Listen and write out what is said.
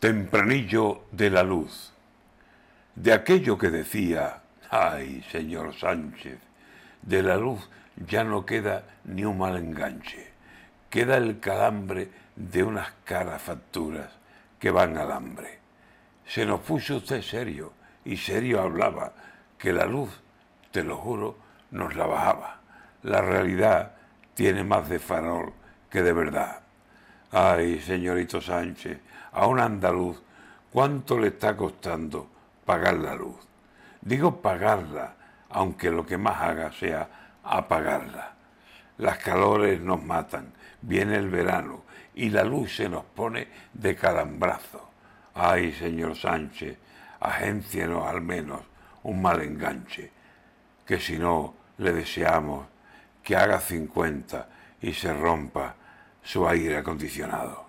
Tempranillo de la luz. De aquello que decía, ay, señor Sánchez, de la luz ya no queda ni un mal enganche, queda el calambre de unas caras facturas que van al hambre. Se nos puso usted serio y serio hablaba, que la luz, te lo juro, nos la bajaba. La realidad tiene más de farol que de verdad. Ay, señorito Sánchez, a un andaluz, ¿cuánto le está costando pagar la luz? Digo pagarla, aunque lo que más haga sea apagarla. Las calores nos matan, viene el verano y la luz se nos pone de calambrazo. Ay, señor Sánchez, agéncienos al menos un mal enganche, que si no le deseamos que haga cincuenta y se rompa su aire acondicionado.